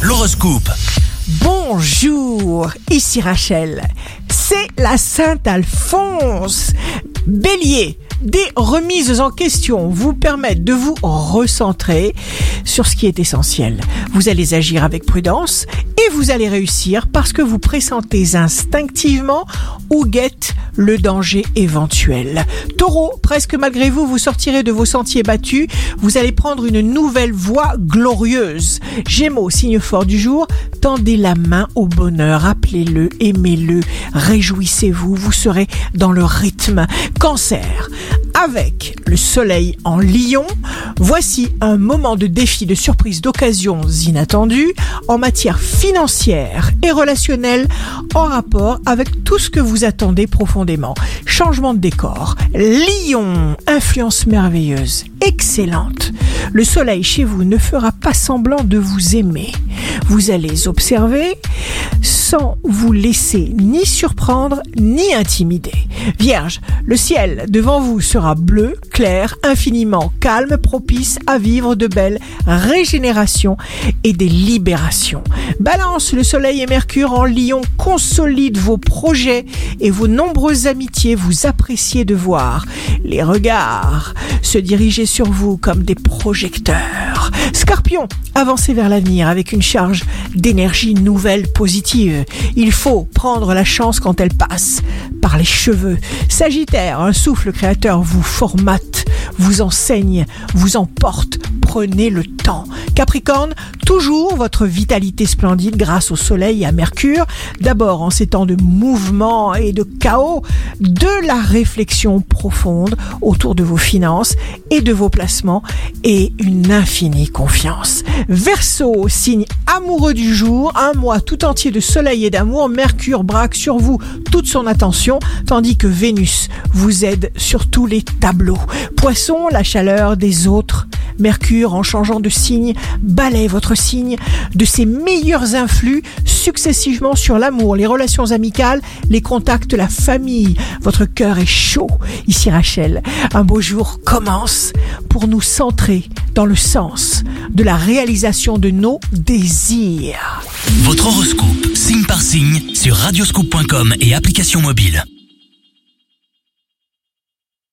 L'horoscope. Bonjour, ici Rachel. C'est la Sainte Alphonse. Bélier, des remises en question vous permettent de vous recentrer sur ce qui est essentiel. Vous allez agir avec prudence vous allez réussir parce que vous pressentez instinctivement où guette le danger éventuel. Taureau, presque malgré vous, vous sortirez de vos sentiers battus, vous allez prendre une nouvelle voie glorieuse. Gémeaux, signe fort du jour, tendez la main au bonheur, appelez-le, aimez-le, réjouissez-vous, vous serez dans le rythme. Cancer, avec le soleil en lion, voici un moment de défi, de surprise, d'occasions inattendues en matière financière et relationnelle en rapport avec tout ce que vous attendez profondément. Changement de décor. Lion, influence merveilleuse, excellente. Le soleil chez vous ne fera pas semblant de vous aimer. Vous allez observer sans vous laisser ni surprendre ni intimider. Vierge, le ciel devant vous sera bleu, clair, infiniment calme, propice à vivre de belles régénérations et des libérations. Balance, le soleil et Mercure en lion consolident vos projets et vos nombreuses amitiés vous appréciez de voir. Les regards se diriger sur vous comme des projecteurs. Scorpion, avancez vers l'avenir avec une charge d'énergie nouvelle positive. Il faut prendre la chance quand elle passe par les cheveux. Sagittaire, un souffle créateur vous formate, vous enseigne, vous emporte. Prenez le temps. Capricorne, toujours votre vitalité splendide grâce au soleil et à Mercure. D'abord en ces temps de mouvement et de chaos, de la réflexion profonde autour de vos finances et de vos placements et une infinie confiance. Verseau, signe amoureux du jour, un mois tout entier de soleil et d'amour, Mercure braque sur vous toute son attention, tandis que Vénus vous aide sur tous les tableaux. Poisson, la chaleur des autres. Mercure, en changeant de signe, balaye votre signe de ses meilleurs influx successivement sur l'amour, les relations amicales, les contacts, la famille. Votre cœur est chaud. Ici Rachel, un beau jour commence pour nous centrer dans le sens de la réalisation de nos désirs. Votre horoscope, signe par signe, sur radioscoop.com et application mobile.